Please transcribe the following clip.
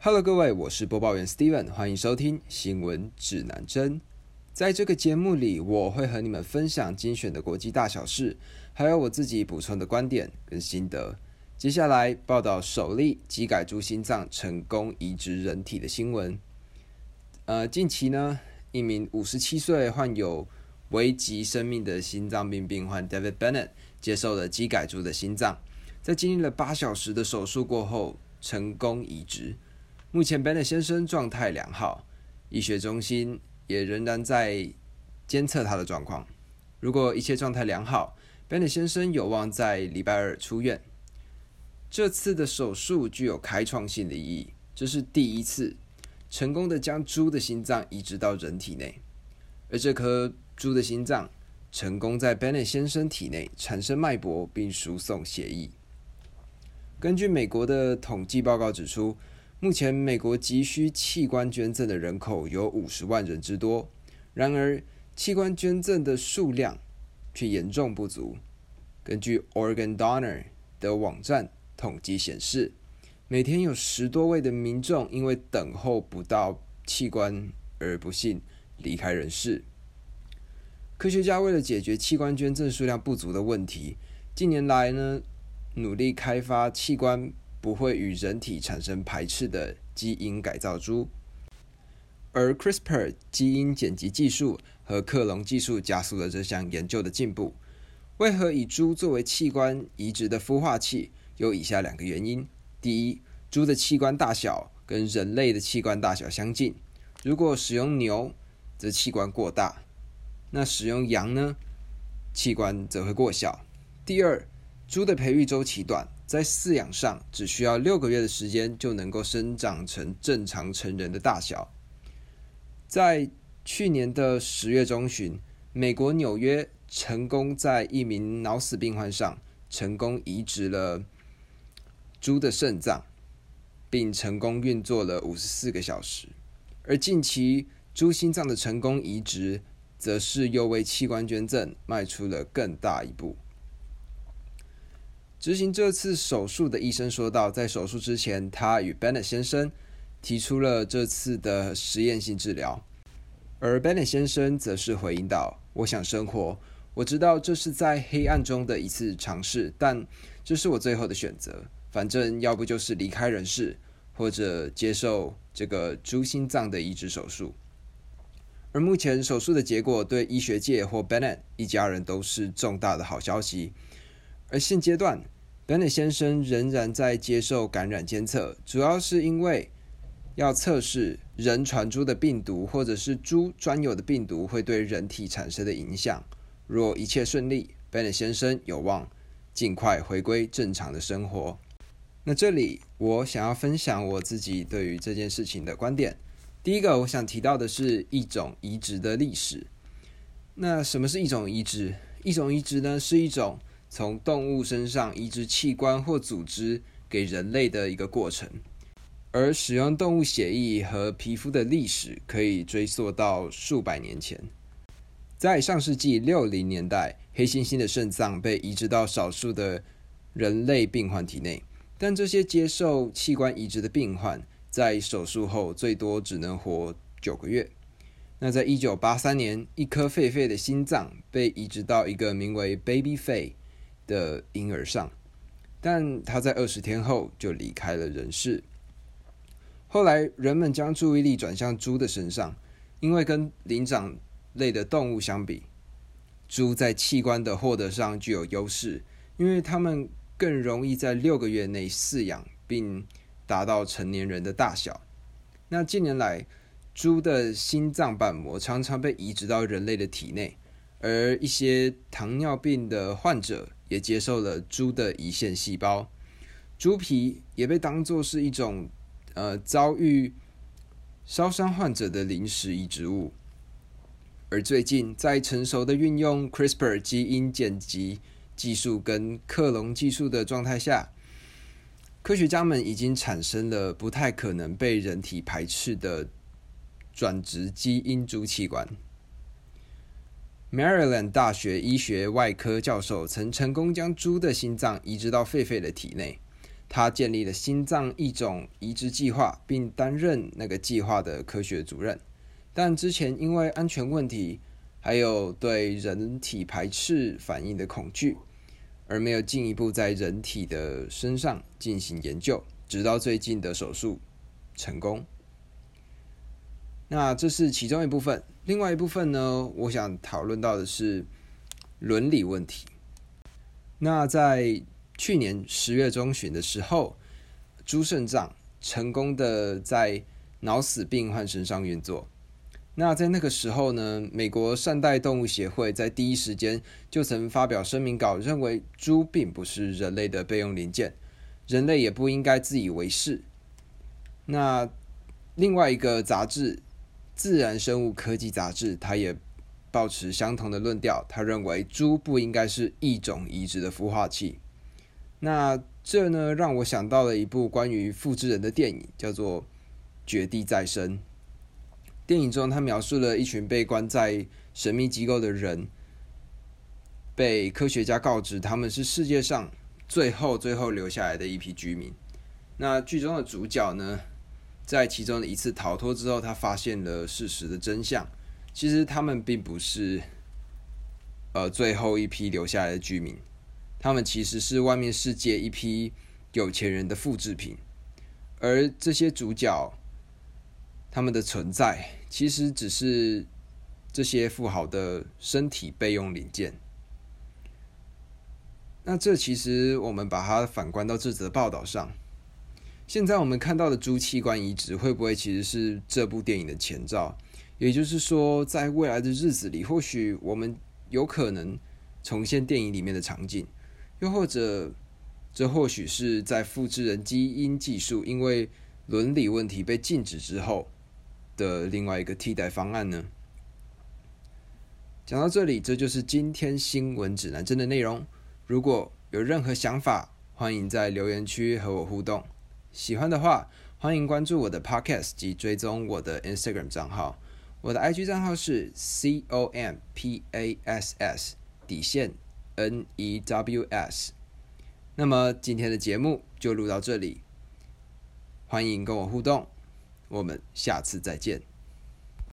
Hello，各位，我是播报员 Steven，欢迎收听新闻指南针。在这个节目里，我会和你们分享精选的国际大小事，还有我自己补充的观点跟心得。接下来报道首例机改猪心脏成功移植人体的新闻。呃，近期呢，一名五十七岁患有危及生命的心脏病病患 David Bennett 接受了机改猪的心脏，在经历了八小时的手术过后，成功移植。目前 Bennett 先生状态良好，医学中心。也仍然在监测他的状况。如果一切状态良好，Bennett 先生有望在礼拜二出院。这次的手术具有开创性的意义，这是第一次成功的将猪的心脏移植到人体内，而这颗猪的心脏成功在 Bennett 先生体内产生脉搏并输送血液。根据美国的统计报告指出。目前，美国急需器官捐赠的人口有五十万人之多，然而器官捐赠的数量却严重不足。根据 Organ Donor 的网站统计显示，每天有十多位的民众因为等候不到器官而不幸离开人世。科学家为了解决器官捐赠数量不足的问题，近年来呢，努力开发器官。不会与人体产生排斥的基因改造猪，而 CRISPR 基因剪辑技术和克隆技术加速了这项研究的进步。为何以猪作为器官移植的孵化器？有以下两个原因：第一，猪的器官大小跟人类的器官大小相近；如果使用牛，则器官过大；那使用羊呢，器官则会过小。第二，猪的培育周期短。在饲养上只需要六个月的时间就能够生长成正常成人的大小。在去年的十月中旬，美国纽约成功在一名脑死病患上成功移植了猪的肾脏，并成功运作了五十四个小时。而近期猪心脏的成功移植，则是又为器官捐赠迈出了更大一步。执行这次手术的医生说道：“在手术之前，他与 Bennett 先生提出了这次的实验性治疗，而 Bennett 先生则是回应道：‘我想生活，我知道这是在黑暗中的一次尝试，但这是我最后的选择。反正要不就是离开人世，或者接受这个猪心脏的移植手术。’而目前手术的结果对医学界或 Bennett 一家人都是重大的好消息。”而现阶段，Bennett 先生仍然在接受感染监测，主要是因为要测试人传猪的病毒，或者是猪专有的病毒会对人体产生的影响。若一切顺利，Bennett 先生有望尽快回归正常的生活。那这里我想要分享我自己对于这件事情的观点。第一个，我想提到的是一种移植的历史。那什么是一种移植？一种移植呢，是一种从动物身上移植器官或组织给人类的一个过程，而使用动物血液和皮肤的历史可以追溯到数百年前。在上世纪六零年代，黑猩猩的肾脏被移植到少数的人类病患体内，但这些接受器官移植的病患在手术后最多只能活九个月。那在一九八三年，一颗狒狒的心脏被移植到一个名为 Baby 狒。的婴儿上，但他在二十天后就离开了人世。后来，人们将注意力转向猪的身上，因为跟灵长类的动物相比，猪在器官的获得上具有优势，因为它们更容易在六个月内饲养并达到成年人的大小。那近年来，猪的心脏瓣膜常常被移植到人类的体内，而一些糖尿病的患者。也接受了猪的胰腺细胞，猪皮也被当作是一种呃遭遇烧伤患者的临时移植物。而最近，在成熟的运用 CRISPR 基因剪辑技术跟克隆技术的状态下，科学家们已经产生了不太可能被人体排斥的转植基因猪器官。Maryland 大学医学外科教授曾成功将猪的心脏移植到狒狒的体内，他建立了心脏异种移植计划，并担任那个计划的科学主任。但之前因为安全问题，还有对人体排斥反应的恐惧，而没有进一步在人体的身上进行研究。直到最近的手术成功。那这是其中一部分，另外一部分呢？我想讨论到的是伦理问题。那在去年十月中旬的时候，猪肾脏成功的在脑死病患身上运作。那在那个时候呢，美国善待动物协会在第一时间就曾发表声明稿，认为猪并不是人类的备用零件，人类也不应该自以为是。那另外一个杂志《自然生物科技杂志》，它也保持相同的论调，他认为猪不应该是一种移植的孵化器。那这呢，让我想到了一部关于复制人的电影，叫做《绝地再生》。电影中，他描述了一群被关在神秘机构的人，被科学家告知他们是世界上最后最后留下来的一批居民。那剧中的主角呢，在其中的一次逃脱之后，他发现了事实的真相。其实他们并不是呃最后一批留下来的居民。他们其实是外面世界一批有钱人的复制品，而这些主角，他们的存在其实只是这些富豪的身体备用零件。那这其实我们把它反观到这则报道上，现在我们看到的猪器官移植会不会其实是这部电影的前兆？也就是说，在未来的日子里，或许我们有可能重现电影里面的场景。又或者，这或许是在复制人基因技术因为伦理问题被禁止之后的另外一个替代方案呢？讲到这里，这就是今天新闻指南针的内容。如果有任何想法，欢迎在留言区和我互动。喜欢的话，欢迎关注我的 Podcast 及追踪我的 Instagram 账号。我的 IG 账号是 c o m p a s s 底线。N E W S，那么今天的节目就录到这里，欢迎跟我互动，我们下次再见。